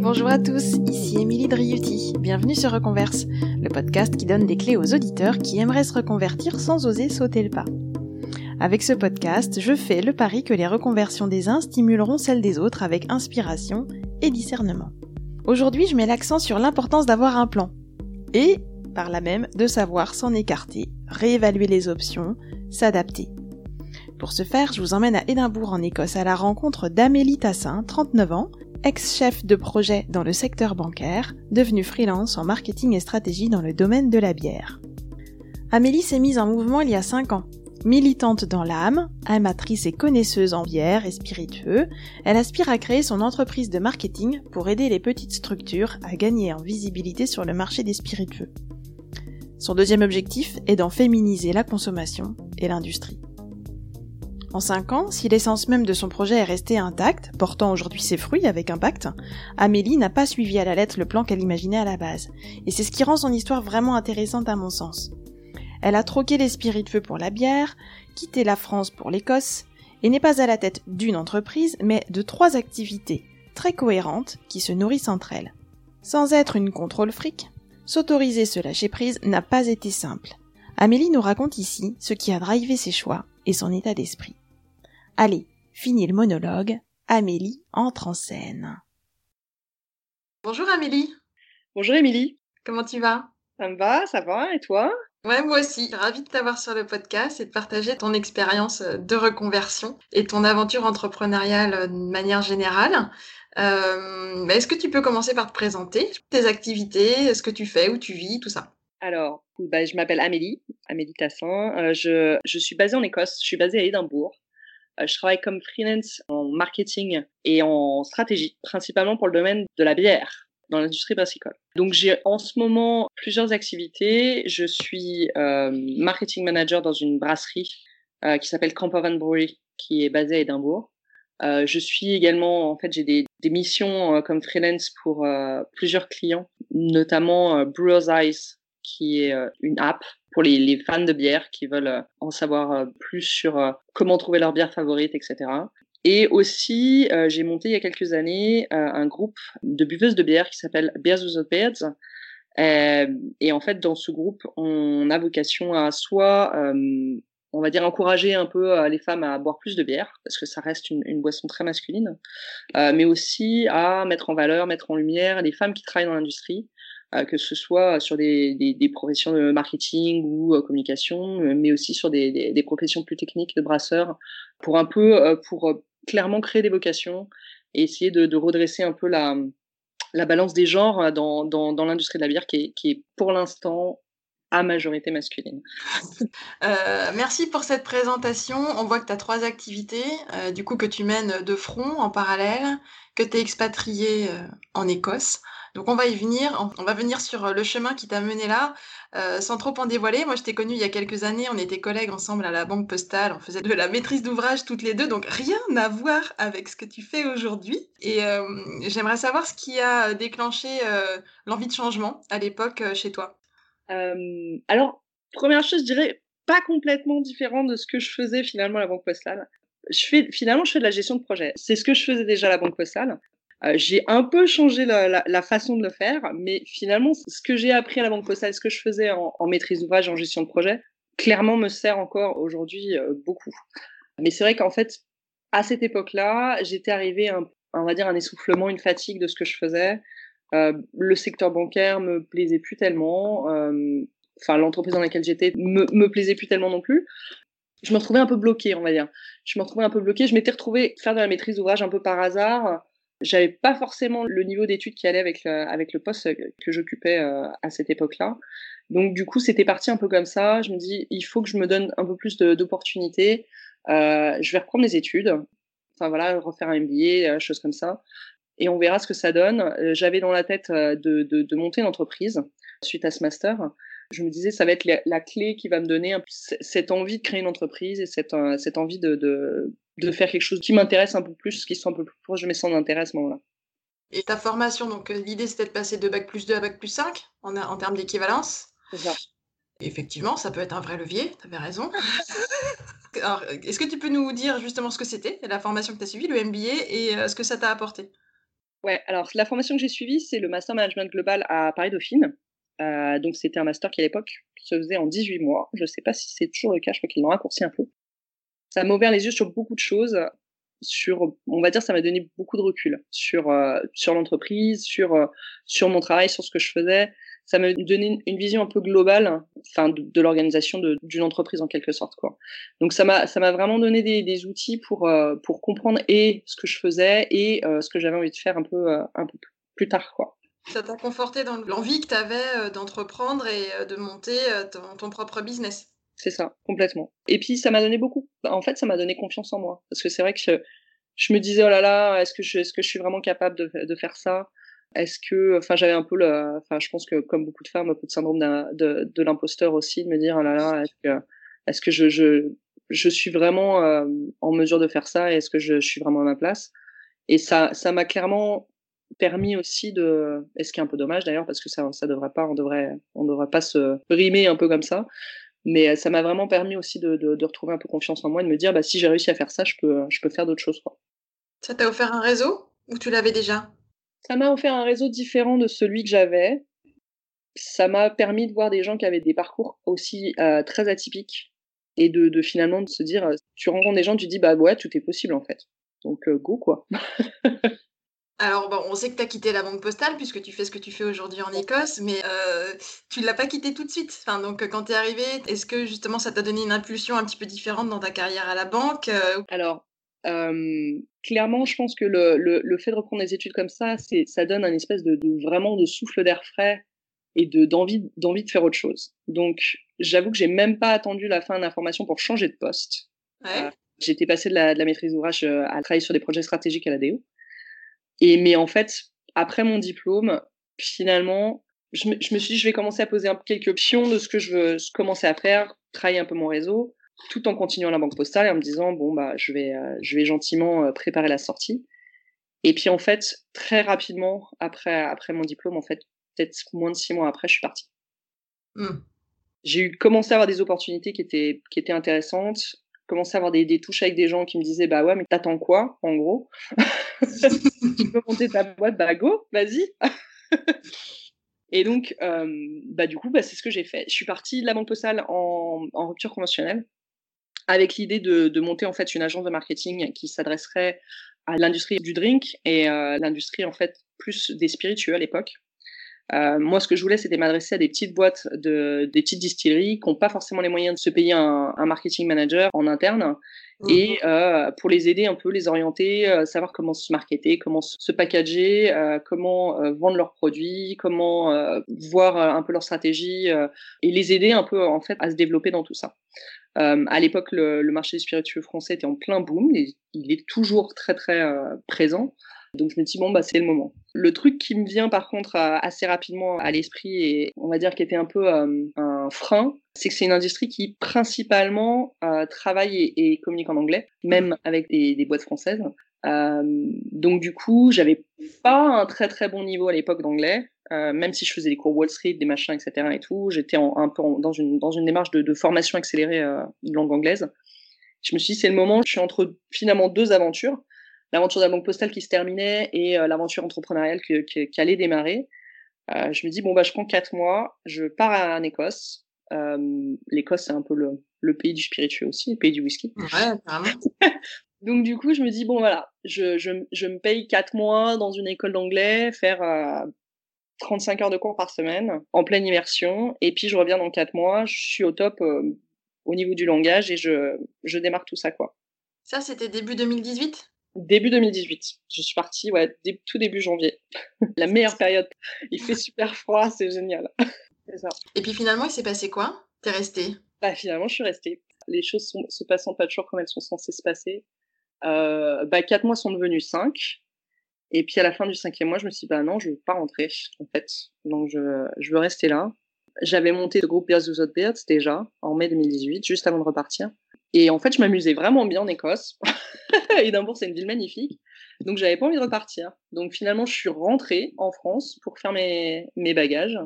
Bonjour à tous, ici Émilie Driuti. Bienvenue sur Reconverse, le podcast qui donne des clés aux auditeurs qui aimeraient se reconvertir sans oser sauter le pas. Avec ce podcast, je fais le pari que les reconversions des uns stimuleront celles des autres avec inspiration et discernement. Aujourd'hui, je mets l'accent sur l'importance d'avoir un plan et, par là même, de savoir s'en écarter, réévaluer les options, s'adapter. Pour ce faire, je vous emmène à Édimbourg en Écosse à la rencontre d'Amélie Tassin, 39 ans, ex-chef de projet dans le secteur bancaire, devenue freelance en marketing et stratégie dans le domaine de la bière. Amélie s'est mise en mouvement il y a 5 ans. Militante dans l'âme, amatrice et connaisseuse en bière et spiritueux, elle aspire à créer son entreprise de marketing pour aider les petites structures à gagner en visibilité sur le marché des spiritueux. Son deuxième objectif est d'en féminiser la consommation et l'industrie. En 5 ans, si l'essence même de son projet est restée intacte, portant aujourd'hui ses fruits avec impact, Amélie n'a pas suivi à la lettre le plan qu'elle imaginait à la base. Et c'est ce qui rend son histoire vraiment intéressante à mon sens. Elle a troqué les spiritueux pour la bière, quitté la France pour l'Écosse, et n'est pas à la tête d'une entreprise, mais de trois activités très cohérentes qui se nourrissent entre elles. Sans être une contrôle fric, s'autoriser ce lâcher prise n'a pas été simple. Amélie nous raconte ici ce qui a drivé ses choix et son état d'esprit. Allez, fini le monologue, Amélie entre en scène. Bonjour Amélie. Bonjour Émilie. Comment tu vas? Ça me va, ça va, et toi? Ouais, moi aussi. Ravie de t'avoir sur le podcast et de partager ton expérience de reconversion et ton aventure entrepreneuriale de manière générale. Euh, Est-ce que tu peux commencer par te présenter? Tes activités, ce que tu fais, où tu vis, tout ça Alors, bah, je m'appelle Amélie, Amélie Tassin. Euh, je, je suis basée en Écosse, je suis basée à Édimbourg. Euh, je travaille comme freelance en marketing et en stratégie, principalement pour le domaine de la bière dans l'industrie brassicole. Donc j'ai en ce moment plusieurs activités. Je suis euh, marketing manager dans une brasserie euh, qui s'appelle Campervan Brewery, qui est basée à Édimbourg. Euh, je suis également, en fait, j'ai des, des missions euh, comme freelance pour euh, plusieurs clients, notamment Brewer's Eyes, qui est une app pour les, fans de bière qui veulent en savoir plus sur comment trouver leur bière favorite, etc. Et aussi, euh, j'ai monté il y a quelques années euh, un groupe de buveuses de bière qui s'appelle Beers Without Beards. Euh, et en fait, dans ce groupe, on a vocation à soit, on va dire, encourager un peu les femmes à boire plus de bière, parce que ça reste une boisson très masculine, mais aussi à mettre en valeur, mettre en lumière les femmes qui travaillent dans l'industrie, que ce soit sur des, professions de marketing ou communication, mais aussi sur des, professions plus techniques de brasseurs, pour un peu pour clairement créer des vocations et essayer de, redresser un peu la, la balance des genres dans, l'industrie de la bière qui est, pour l'instant à majorité masculine. Euh, merci pour cette présentation. On voit que tu as trois activités, euh, du coup que tu mènes de front en parallèle, que tu es expatrié euh, en Écosse. Donc on va y venir, on va venir sur le chemin qui t'a mené là, euh, sans trop en dévoiler. Moi je t'ai connu il y a quelques années, on était collègues ensemble à la banque postale, on faisait de la maîtrise d'ouvrage toutes les deux, donc rien à voir avec ce que tu fais aujourd'hui. Et euh, j'aimerais savoir ce qui a déclenché euh, l'envie de changement à l'époque euh, chez toi. Euh, alors, première chose, je dirais pas complètement différent de ce que je faisais finalement à la banque postale. Je fais finalement je fais de la gestion de projet. C'est ce que je faisais déjà à la banque postale. Euh, j'ai un peu changé la, façon de le faire, mais finalement, ce que j'ai appris à la Banque Postale, ce que je faisais en, maîtrise d'ouvrage, en gestion de projet, clairement me sert encore aujourd'hui euh, beaucoup. Mais c'est vrai qu'en fait, à cette époque-là, j'étais arrivée à un, on va dire un essoufflement, une fatigue de ce que je faisais. Euh, le secteur bancaire me plaisait plus tellement. Enfin, l'entreprise dans laquelle j'étais me, me plaisait plus tellement non plus je me retrouvais un peu bloquée, on va dire. Je me retrouvais un peu bloquée. Je m'étais retrouvée faire de la maîtrise d'ouvrage un peu par hasard j'avais pas forcément le niveau d'études qui allait avec le, avec le poste que j'occupais euh, à cette époque-là. Donc du coup, c'était parti un peu comme ça. Je me dis, il faut que je me donne un peu plus d'opportunités. Euh, je vais reprendre les études. Enfin voilà, refaire un MBA, euh, choses comme ça. Et on verra ce que ça donne. J'avais dans la tête de, de, monter une entreprise suite à ce master. Je me disais, ça va être la, clé qui va me donner cette envie de créer une entreprise et cette, cette envie de, de faire quelque chose qui m'intéresse un peu plus, qui soit un peu plus proche de mes centres d'intérêt à ce moment-là. Et ta formation, donc euh, l'idée c'était de passer de bac plus 2 à bac plus 5 en, en termes d'équivalence C'est ça. Effectivement, ça peut être un vrai levier, tu avais raison. Alors, est-ce que tu peux nous dire justement ce que c'était, la formation que tu as suivie, le MBA, et euh, ce que ça t'a apporté? Ouais, alors la formation que j'ai suivie, c'est le Master Management Global à Paris-Dauphine. Euh, donc c'était un master qui à l'époque se faisait en 18 mois. Je ne sais pas si c'est toujours le cas, je crois qu'ils l'ont raccourci un peu. Ça m'a ouvert les yeux sur beaucoup de choses. Sur, on va dire, ça m'a donné beaucoup de recul sur euh, sur l'entreprise, sur euh, sur mon travail, sur ce que je faisais. Ça m'a donné une vision un peu globale, enfin de, de l'organisation d'une entreprise en quelque sorte quoi. Donc ça m'a ça m'a vraiment donné des, des outils pour euh, pour comprendre et ce que je faisais et ce que j'avais envie de faire un peu un peu plus tard quoi. Ça t'a conforté dans l'envie que tu avais d'entreprendre et de monter ton, ton propre business? C'est ça, complètement. Et puis ça m'a donné beaucoup. En fait, ça m'a donné confiance en moi. Parce que c'est vrai que je, me disais, oh là là, est-ce que je, suis vraiment capable de, faire ça? Est-ce que, enfin, j'avais un peu le, enfin, je pense que comme beaucoup de femmes, un peu de syndrome de, l'imposteur aussi, de me dire, oh là là, est-ce que, est-ce que je, suis vraiment euh, en mesure de faire ça Est-ce que je, suis vraiment à ma place? Et ça, ça m'a clairement permis aussi de, est ce qui est un peu dommage d'ailleurs parce que ça, ça devrait pas, on devrait, on devrait pas se rimer un peu comme ça. Mais euh, ça m'a vraiment permis aussi de, de, de, retrouver un peu confiance en moi et de me dire, bah, si j'ai réussi à faire ça, je peux, je peux faire d'autres choses. Quoi. Ça t'a offert un réseau ou tu l'avais déjà? Ça m'a offert un réseau différent de celui que j'avais. Ça m'a permis de voir des gens qui avaient des parcours aussi euh, très atypiques et de, de, finalement de se dire, euh, tu rencontres des gens, tu dis, bah ouais, tout est possible en fait. Donc euh, go quoi. Alors, bon, on sait que tu as quitté la banque postale puisque tu fais ce que tu fais aujourd'hui en Écosse, mais euh, tu ne l'as pas quitté tout de suite. Enfin, donc, quand tu es arrivé, est-ce que justement ça t'a donné une impulsion un petit peu différente dans ta carrière à la banque euh Alors, euh, clairement, je pense que le, le, le, fait de reprendre des études comme ça, c'est, ça donne un espèce de, de, vraiment de souffle d'air frais et de, d'envie, d'envie de faire autre chose. Donc, j'avoue que j'ai même pas attendu la fin de la formation pour changer de poste. Ouais. J'étais passée de la, de la maîtrise d'ouvrage à travailler sur des projets stratégiques à la DO. Et mais en fait, après mon diplôme, finalement, je me, je me suis dit, je vais commencer à poser un, quelques options de ce que je veux commencer à faire, travailler un peu mon réseau, tout en continuant la banque postale et en me disant, bon, bah, je vais, euh, je vais gentiment euh, préparer la sortie. Et puis, en fait, très rapidement, après, après mon diplôme, en fait, peut-être moins de six mois après, je suis partie. Mmh. J'ai eu commencé à avoir des opportunités qui étaient, qui étaient intéressantes commençais à avoir des, touches avec des gens qui me disaient bah ouais mais t'attends quoi en gros? Tu peux monter ta boîte bah go vas-y. Et donc euh, bah du coup bah c'est ce que j'ai fait. Je suis partie de la banque postale en, rupture conventionnelle avec l'idée de, de, monter en fait une agence de marketing qui s'adresserait à l'industrie du drink et euh, l'industrie en fait plus des spiritueux à l'époque euh, moi, ce que je voulais, c'était m'adresser à des petites boîtes, de, des petites distilleries qui n'ont pas forcément les moyens de se payer un, un marketing manager en interne. Mmh. Et euh, pour les aider un peu, les orienter, euh, savoir comment se marketer, comment se packager, euh, comment vendre leurs produits, comment voir un peu leur stratégie et les aider un peu en fait à se développer dans tout ça. à l'époque, le, le, marché du spiritueux français était en plein boom et il est toujours très très présent. Donc je me dis bon bah c'est le moment. Le truc qui me vient par contre assez rapidement à l'esprit et on va dire qui était un peu euh, un frein, c'est que c'est une industrie qui principalement euh, travaille et, communique en anglais, même avec des, boîtes françaises. Euh, donc du coup, j'avais pas un très très bon niveau à l'époque d'anglais, même si je faisais des cours Wall Street, des machins, etc. et tout. J'étais un peu en, dans une dans une démarche de, de formation accélérée euh, de langue anglaise. Je me suis dit c'est le moment. Je suis entre finalement deux aventures l'aventure de la banque postale qui se terminait et euh, l'aventure entrepreneuriale qui, allait démarrer. Euh, je me dis bon bah je prends quatre mois, je pars en Écosse. Euh, L'Écosse c'est un peu le, le, pays du spiritueux aussi, le pays du whisky. Ouais, Donc du coup je me dis bon voilà, je, je, je me paye quatre mois dans une école d'anglais, faire 35 heures de cours par semaine en pleine immersion et puis je reviens dans quatre mois, je suis au top au niveau du langage et je, je démarre tout ça quoi. Ça c'était début 2018 Début 2018. Je suis partie, ouais, dé tout début janvier. La meilleure période. Il fait super froid, c'est génial. ça. Et puis finalement, il s'est passé quoi? T'es restée? Bah finalement, je suis restée. Les choses sont, se passant pas toujours comme elles sont censées se passer. Euh, bah quatre mois sont devenus cinq. Et puis à la fin du cinquième mois, je me suis dit, bah non, je veux pas rentrer, en fait. Donc je, je veux rester là. J'avais monté le groupe Beers Without Beards déjà, en mai 2018, juste avant de repartir. Et en fait, je m'amusais vraiment bien en Écosse. Édimbourg, c'est une ville magnifique. Donc, j'avais pas envie de repartir. Donc, finalement, je suis rentrée en France pour faire mes, mes bagages,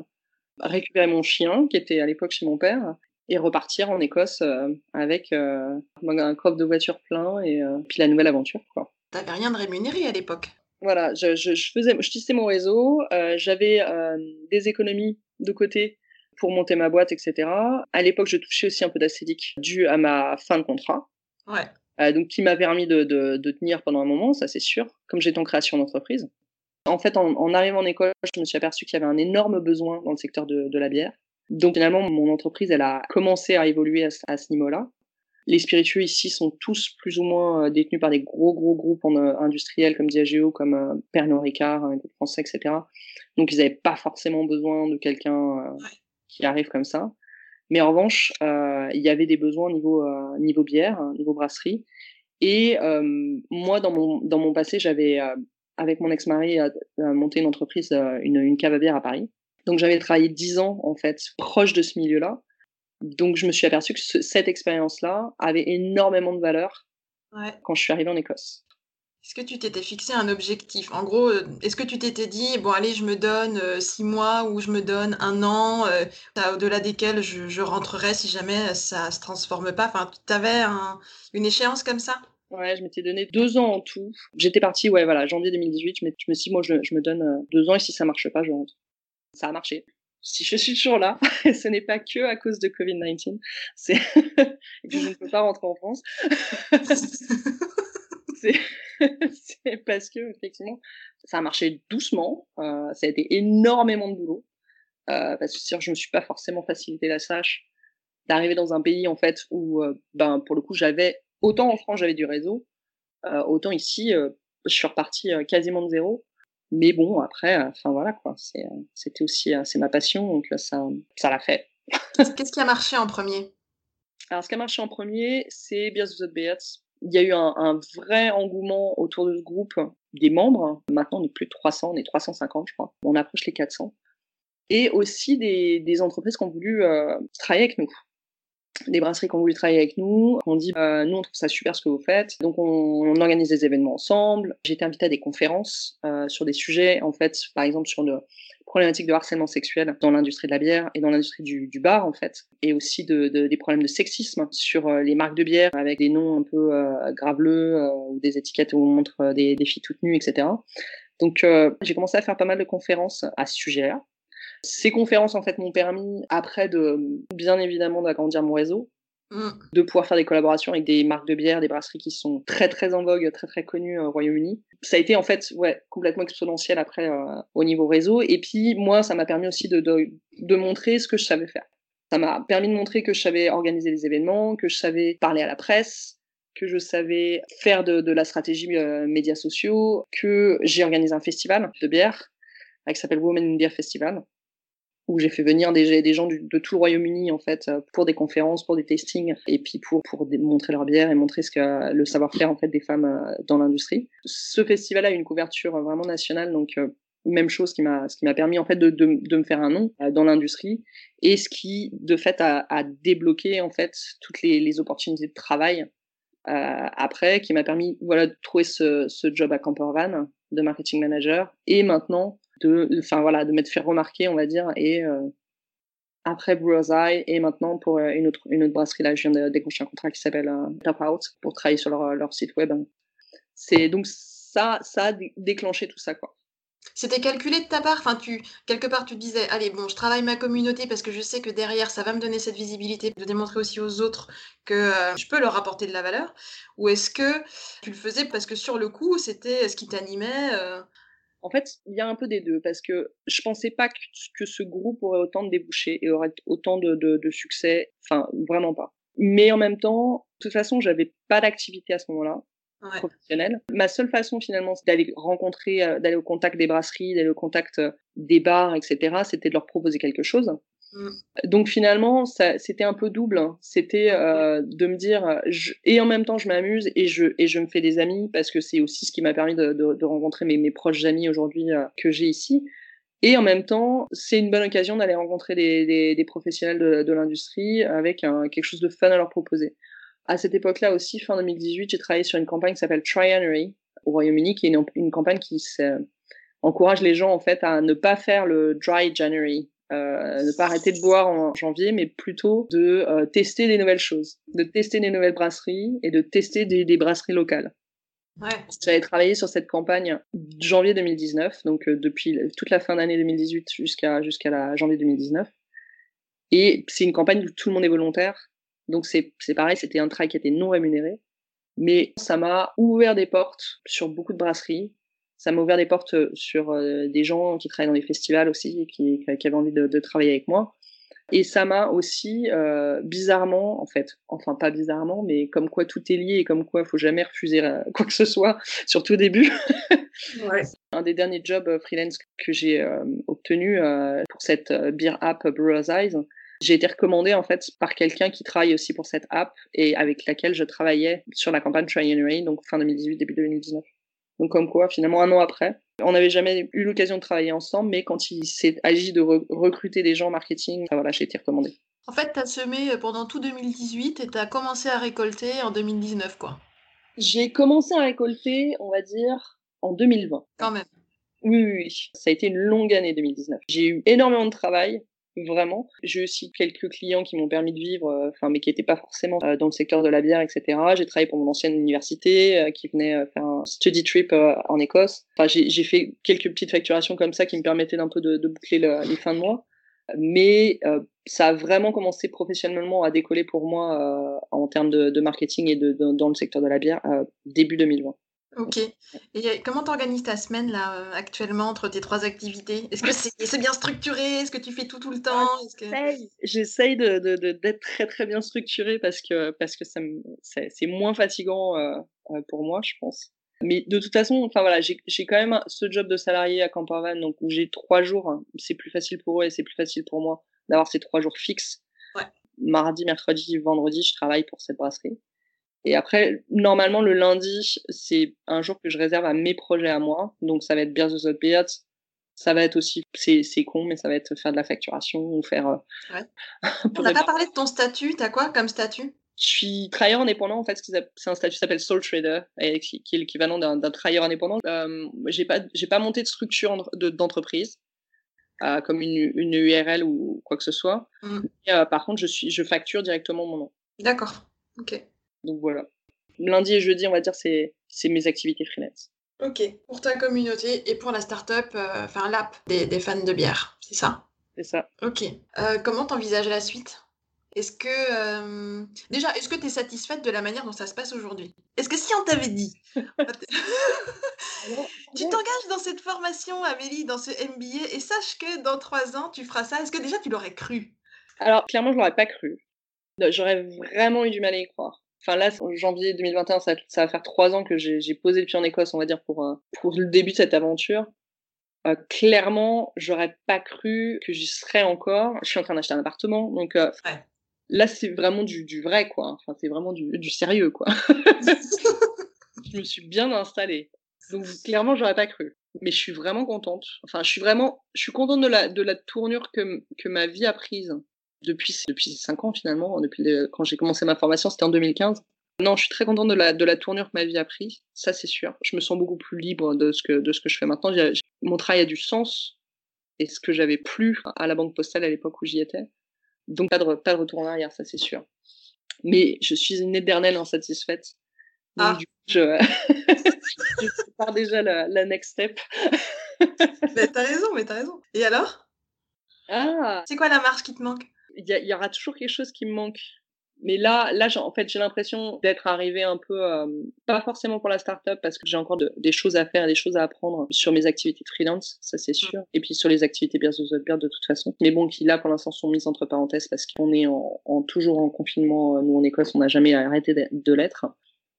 récupérer mon chien, qui était à l'époque chez mon père, et repartir en Écosse euh, avec euh, un coffre de voiture plein et euh, puis la nouvelle aventure. T'avais rien de rémunéré à l'époque Voilà, je, je, je faisais, je tissais mon réseau, j'avais des économies de côté pour monter ma boîte, etc. À l'époque, je touchais aussi un peu d'acédique dû à ma fin de contrat. Ouais. Euh, donc, qui m'a permis de, de, de, tenir pendant un moment, ça c'est sûr, comme j'étais en création d'entreprise. En fait, en, en, arrivant en école, je me suis aperçu qu'il y avait un énorme besoin dans le secteur de, de la bière. Donc finalement, mon entreprise, elle a commencé à évoluer à, à ce niveau-là. Les spiritueux ici sont tous plus ou moins euh, détenus par des gros gros groupes euh, industriels comme Diageo, comme euh, Pernod Ricard, un groupe français, etc. Donc ils n'avaient pas forcément besoin de quelqu'un qui arrive comme ça. Mais en revanche, euh, il y avait des besoins niveau euh, niveau bière, hein, niveau brasserie. Et moi, dans mon dans mon passé, j'avais avec mon ex-mari monté une entreprise, une, une cave à bière à Paris. Donc j'avais travaillé dix ans en fait proche de ce milieu-là. Donc je me suis aperçue que ce, cette expérience-là avait énormément de valeur ouais. quand je suis arrivée en Écosse. Est-ce que tu t'étais fixé un objectif? En gros, euh, est-ce que tu t'étais dit, bon allez, je me donne euh, six mois ou je me donne un an, euh, au-delà desquels je, je, rentrerai si jamais ça se transforme pas? Enfin, tu avais un, une échéance comme ça? Ouais, je m'étais donné deux ans en tout. J'étais partie, ouais, voilà, janvier 2018. Je me, je me suis dit, moi, je, je me donne deux ans et si ça marche pas, je rentre. Ça a marché si je suis toujours là, ce n'est pas que à cause de Covid-19, c'est que je ne peux pas rentrer en France. c'est parce que effectivement, ça a marché doucement. Euh, ça a été énormément de boulot euh, parce que sûr, je me suis pas forcément facilité la tâche d'arriver dans un pays en fait où, euh, ben pour le coup, j'avais autant en France j'avais du réseau, autant ici, je suis repartie quasiment de zéro. Mais bon, après, enfin voilà quoi, c'était aussi c'est ma passion, donc ça ça l'a fait. Qu'est-ce qui a marché en premier? Alors, ce qui a marché en premier, c'est Beers Without Beards. Il y a eu un, un, vrai engouement autour de ce groupe des membres. Maintenant, on est plus de 300, on est 350, je crois. On approche les 400. Et aussi des, des entreprises qui ont voulu euh, travailler avec nous des brasseries qui ont voulu travailler avec nous. On dit, euh, nous, on trouve ça super ce que vous faites. Donc, on, on organise des événements ensemble. J'ai été invitée à des conférences euh, sur des sujets, en fait, par exemple, sur le problématique de harcèlement sexuel dans l'industrie de la bière et dans l'industrie du, bar, en fait. Et aussi de, de, des problèmes de sexisme sur euh, les marques de bière avec des noms un peu euh, graveleux euh, ou des étiquettes où on montre des, des filles toutes nues, etc. Donc, j'ai commencé à faire pas mal de conférences à ce sujet-là. Ces conférences, en fait, m'ont permis, après, de, bien évidemment, d'agrandir mon réseau, mmh. de pouvoir faire des collaborations avec des marques de bière, des brasseries qui sont très, très en vogue, très, très connues au Royaume-Uni. Ça a été, en fait, ouais, complètement exponentiel après euh, au niveau réseau. Et puis, moi, ça m'a permis aussi de, de, montrer ce que je savais faire. Ça m'a permis de montrer que je savais organiser des événements, que je savais parler à la presse, que je savais faire de, de la stratégie euh, médias sociaux, que j'ai organisé un festival de bière qui s'appelle Women in Beer Festival, où j'ai fait venir des, gens de tout le Royaume-Uni en fait pour des conférences, pour des tastings et puis pour pour montrer leur bière et montrer ce que le savoir-faire en fait des femmes euh, dans l'industrie. Ce festival a une couverture vraiment nationale donc euh, même chose qui m'a ce qui m'a permis en fait de, de, de, me faire un nom euh, dans l'industrie et ce qui de fait a, a débloqué en fait toutes les, les opportunités de travail euh, après qui m'a permis voilà de trouver ce, ce job à Campervan de marketing manager et maintenant de, enfin voilà, de m'être fait remarquer, on va dire, et euh, après Brewers Eye et maintenant pour euh, une autre une autre brasserie là, je viens de décrocher un contrat qui s'appelle euh, Tap Out pour travailler sur leur leur site web. C'est donc ça ça a déclenché tout ça quoi. C'était calculé de ta part, enfin tu quelque part tu disais allez bon je travaille ma communauté parce que je sais que derrière ça va me donner cette visibilité de démontrer aussi aux autres que je peux leur apporter de la valeur ou est-ce que tu le faisais parce que sur le coup c'était ce qui t'animait. En fait, il y a un peu des deux, parce que je pensais pas que, que ce groupe aurait autant de débouchés et aurait autant de, de, de succès. Enfin, vraiment pas. Mais en même temps, de toute façon, j'avais pas d'activité à ce moment-là. Ouais. professionnelle. Ma seule façon finalement, d'aller rencontrer, euh, d'aller au contact des brasseries, d'aller au contact euh, des bars, etc. C'était de leur proposer quelque chose. Mm. Donc finalement, c'était un peu double. Hein. C'était euh, de me dire, et en même temps, je m'amuse et je, et je me fais des amis parce que c'est aussi ce qui m'a permis de, rencontrer mes, proches amis aujourd'hui euh, que j'ai ici. Et en même temps, c'est une bonne occasion d'aller rencontrer des, professionnels de, l'industrie avec quelque chose de fun à leur proposer. À cette époque-là aussi, fin 2018, j'ai travaillé sur une campagne qui s'appelle Trianuary au Royaume-Uni, qui est une, une campagne qui encourage les gens en fait à ne pas faire le dry January, euh, ne pas arrêter de boire en janvier, mais plutôt de euh, tester des nouvelles choses, de tester des nouvelles brasseries et de tester des, des brasseries locales. Ouais. J'avais travaillé sur cette campagne janvier 2019, donc euh, depuis toute la fin d'année 2018 jusqu'à jusqu'à la janvier 2019. Et c'est une campagne où tout le monde est volontaire. Donc c'est pareil, c'était un travail qui était non rémunéré. Mais ça m'a ouvert des portes sur beaucoup de brasseries. Ça m'a ouvert des portes sur euh, des gens qui travaillent dans des festivals aussi, qui, qui avaient envie de, de travailler avec moi. Et ça m'a aussi euh, bizarrement, en fait, enfin pas bizarrement, mais comme quoi tout est lié et comme quoi il faut jamais refuser euh, quoi que ce soit, surtout au début. ouais. Un des derniers jobs euh, freelance que j'ai euh, obtenu euh, pour cette beer app Brewer's Eyes, j'ai été recommandée en fait par quelqu'un qui travaille aussi pour cette app et avec laquelle je travaillais sur la campagne Try and Rain, donc fin 2018, début 2019. Donc comme quoi, finalement, un an après, on n'avait jamais eu l'occasion de travailler ensemble, mais quand il s'est agi de re recruter des gens en marketing, voilà, j'ai été recommandée. En fait, tu as semé pendant tout 2018 et tu as commencé à récolter en 2019, quoi. J'ai commencé à récolter, on va dire, en 2020. Quand même. Oui, oui, oui. Ça a été une longue année 2019. J'ai eu énormément de travail, vraiment. J'ai aussi quelques clients qui m'ont permis de vivre, euh, enfin, mais qui n'étaient pas forcément euh, dans le secteur de la bière, etc. J'ai travaillé pour mon ancienne université, euh, qui venait euh, faire un study trip euh, en Écosse. Enfin, j'ai fait quelques petites facturations comme ça qui me permettaient d'un peu de, de boucler le, les fins de mois. Mais euh, ça a vraiment commencé professionnellement à décoller pour moi en termes de, de, marketing et de, de, dans le secteur de la bière début 2020. Ok. Et comment t'organises ta semaine là euh, actuellement entre tes trois activités? Est-ce que c'est bien structuré? Est-ce que tu fais tout tout le temps? Que... J'essaye de, de, de, d'être très très bien structuré parce que parce que ça c'est moins fatigant euh, euh, pour moi, je pense. Mais de toute façon, enfin voilà, j'ai quand même ce job de salarié à Campervan, donc où j'ai trois jours. Hein. C'est plus facile pour eux et c'est plus facile pour moi d'avoir ces trois jours fixes. Ouais. Mardi, mercredi, vendredi, je travaille pour cette brasserie. Et après, normalement, le lundi, c'est un jour que je réserve à mes projets à moi. Donc, ça va être Beers the Beards. Ça va être aussi, c'est, con, mais ça va être faire de la facturation ou faire. Euh, ouais. On n'a pas parlé de ton statut. T'as quoi comme statut? Je suis travailleur indépendant. En fait, c'est un statut qui s'appelle Soul Trader, et qui, est l'équivalent d'un, travailleur indépendant. Euh, j'ai pas, j'ai pas monté de structure de, d'entreprise. Euh, comme une, une URL ou quoi que ce soit. Mmh. Et, euh, par contre, je suis, je facture directement mon nom. D'accord. Ok. Donc voilà. Lundi et jeudi, on va dire, c'est mes activités freelance. Ok, pour ta communauté et pour la start-up, euh, enfin l'app des, des, fans de bière, c'est ça? C'est ça. Ok. Euh, comment t'envisages la suite? Est-ce que. Euh... Déjà, est-ce que tu es satisfaite de la manière dont ça se passe aujourd'hui? Est-ce que si on t'avait dit? tu t'engages dans cette formation, Amélie, dans ce MBA, et sache que dans trois ans, tu feras ça, est-ce que déjà tu l'aurais cru? Alors, clairement, je l'aurais pas cru. J'aurais vraiment eu du mal à y croire. Enfin là, en janvier 2021, ça, ça, va faire trois ans que j'ai posé le pied en Écosse, on va dire, pour, euh, pour le début de cette aventure. Euh, clairement, j'aurais pas cru que j'y serais encore. Je suis en train d'acheter un appartement, donc euh, ouais. là, c'est vraiment du, du, vrai, quoi. Enfin, c'est vraiment du, du, sérieux, quoi. je me suis bien installée. Donc clairement, j'aurais pas cru. Mais je suis vraiment contente. Enfin, je suis vraiment, je suis contente de la, de la tournure que, que ma vie a prise depuis depuis cinq ans finalement depuis les, quand j'ai commencé ma formation c'était en 2015 non je suis très contente de la de la tournure que ma vie a pris ça c'est sûr. Je me sens beaucoup plus libre de ce que de ce que je fais maintenant. J ai, j ai, mon travail a du sens et ce que j'avais plus à la banque postale à l'époque où j'y étais. Donc pas de pas de retour en arrière ça c'est sûr. Mais je suis une éternelle insatisfaite. Donc ah. du coup je je prépare déjà la, la next step. Mais t'as raison mais t'as raison. Et alors? Ah. C'est quoi la marche qui te manque? Il y, y, aura toujours quelque chose qui me manque. Mais là, là, en fait, j'ai l'impression d'être arrivé un peu, euh, pas forcément pour la startup, parce que j'ai encore de, des choses à faire, des choses à apprendre sur mes activités freelance, ça c'est sûr, et puis sur les activités Beer de toute façon. Mais bon, qui là, pour l'instant, sont mises entre parenthèses parce qu'on est en, en, toujours en confinement. Nous, en Écosse, on n'a jamais arrêté de, de l'être.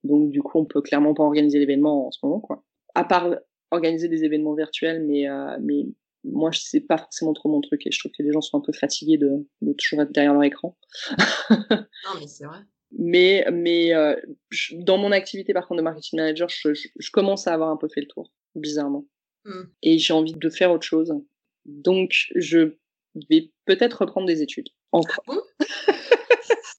Donc, du coup, on peut clairement pas organiser l'événement en ce moment, quoi. À part organiser des événements virtuels, mais, euh, mais moi, c'est pas forcément trop mon truc et je trouve que les gens sont un peu fatigués de, de toujours être derrière leur écran. non, mais c'est vrai. Mais, mais euh, je, dans mon activité, par contre, de marketing manager, je, je, je, commence à avoir un peu fait le tour, bizarrement. Mm. Et j'ai envie de faire autre chose. Donc, je vais peut-être reprendre des études. Encore. Ah bon?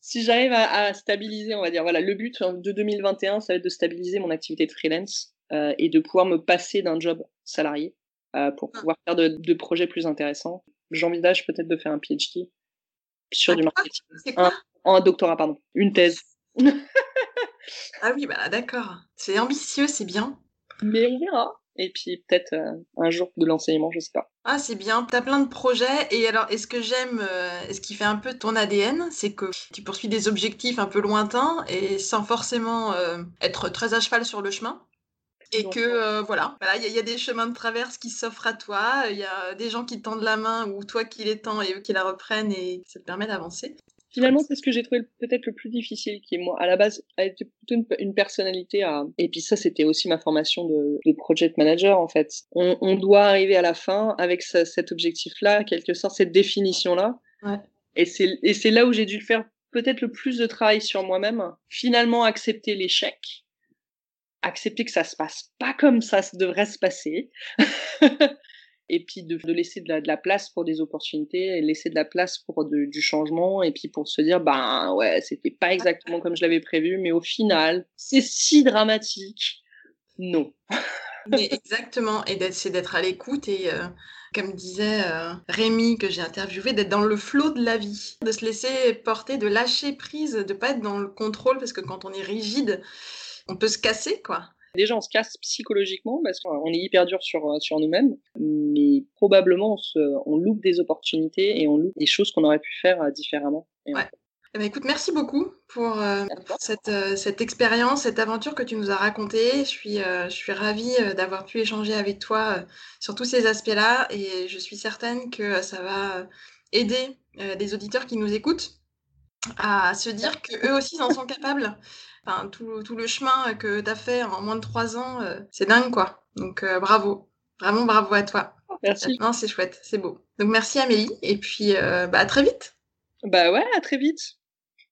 Si j'arrive à, à, stabiliser, on va dire, voilà, le but de 2021, ça va être de stabiliser mon activité de freelance euh, et de pouvoir me passer d'un job salarié pour pouvoir faire de, de, projets plus intéressants. J'envisage peut-être de faire un PhD sur ah, du marketing. C'est quoi un, un, doctorat, pardon. Une thèse. ah oui, bah d'accord. C'est ambitieux, c'est bien. Mais on verra. Et puis peut-être euh, un jour de l'enseignement, je sais pas. Ah, c'est bien. Tu as plein de projets. Et alors, est-ce que j'aime, euh, ce qui fait un peu ton ADN, c'est que tu poursuis des objectifs un peu lointains et sans forcément euh, être très à cheval sur le chemin? Et que voilà, voilà, il y, a des chemins de traverse qui s'offrent à toi, il y a des gens qui tendent la main ou toi qui les tends et eux qui la reprennent et ça te permet d'avancer. Finalement, c'est ce que j'ai trouvé peut-être le plus difficile, qui est moi, à la base, a été plutôt une, personnalité à, et puis ça, c'était aussi ma formation de, de, project manager, en fait. On, on, doit arriver à la fin avec cet objectif-là, quelque sorte, cette définition-là. Ouais. Et c'est là où j'ai dû faire peut-être le plus de travail sur moi-même. Finalement, accepter l'échec. Accepter que ça se passe pas comme ça devrait se passer. et puis de, laisser de la, place pour des opportunités, et laisser de la place pour du changement, et puis pour se dire, ben ouais, c'était pas exactement comme je l'avais prévu, mais au final, c'est si dramatique. Non. exactement, et c'est d'être à l'écoute et euh, comme disait euh, Rémi que j'ai interviewé, d'être dans le flot de la vie, de se laisser porter, de lâcher prise, de pas être dans le contrôle parce que quand on est rigide, on peut se casser quoi. Déjà, on se casse psychologiquement parce qu'on est hyper dur sur, euh, sur nous-mêmes, mais probablement on, se, on loupe des opportunités et on loupe des choses qu'on aurait pu faire euh, différemment. ouais. Eh ben, écoute, merci beaucoup pour, euh, cette, cette expérience, cette aventure que tu nous as racontée. Je suis, je suis ravie d'avoir pu échanger avec toi sur tous ces aspects-là et je suis certaine que ça va aider des auditeurs qui nous écoutent à se dire qu'eux aussi ils en sont capables Enfin, tout, tout, le chemin que tu as fait en moins de trois ans, euh, c'est dingue, quoi. Donc, euh, bravo. Vraiment bravo à toi. Merci. Non, c'est chouette, c'est beau. Donc, merci Amélie. Et puis, euh, bah, à très vite. Bah ouais, à très vite.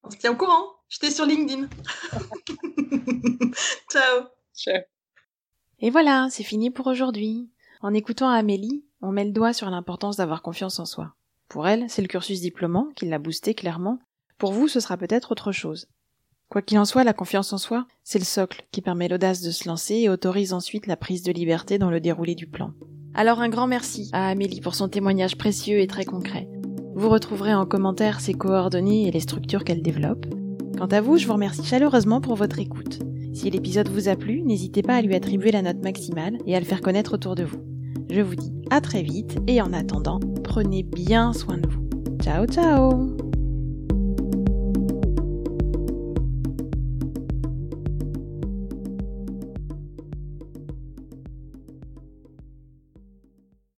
On se tient au courant. J'étais sur LinkedIn. Ciao. Ciao. Et voilà, c'est fini pour aujourd'hui. En écoutant Amélie, on met le doigt sur l'importance d'avoir confiance en soi. Pour elle, c'est le cursus diplômant qui l'a boosté clairement. Pour vous, ce sera peut-être autre chose. Quoi qu'il en soit, la confiance en soi, c'est le socle qui permet l'audace de se lancer et autorise ensuite la prise de liberté dans le déroulé du plan. Alors un grand merci à Amélie pour son témoignage précieux et très concret. Vous retrouverez en commentaire ses coordonnées et les structures qu'elle développe. Quant à vous, je vous remercie chaleureusement pour votre écoute. Si l'épisode vous a plu, n'hésitez pas à lui attribuer la note maximale et à le faire connaître autour de vous. Je vous dis à très vite et en attendant, prenez bien soin de vous. Ciao ciao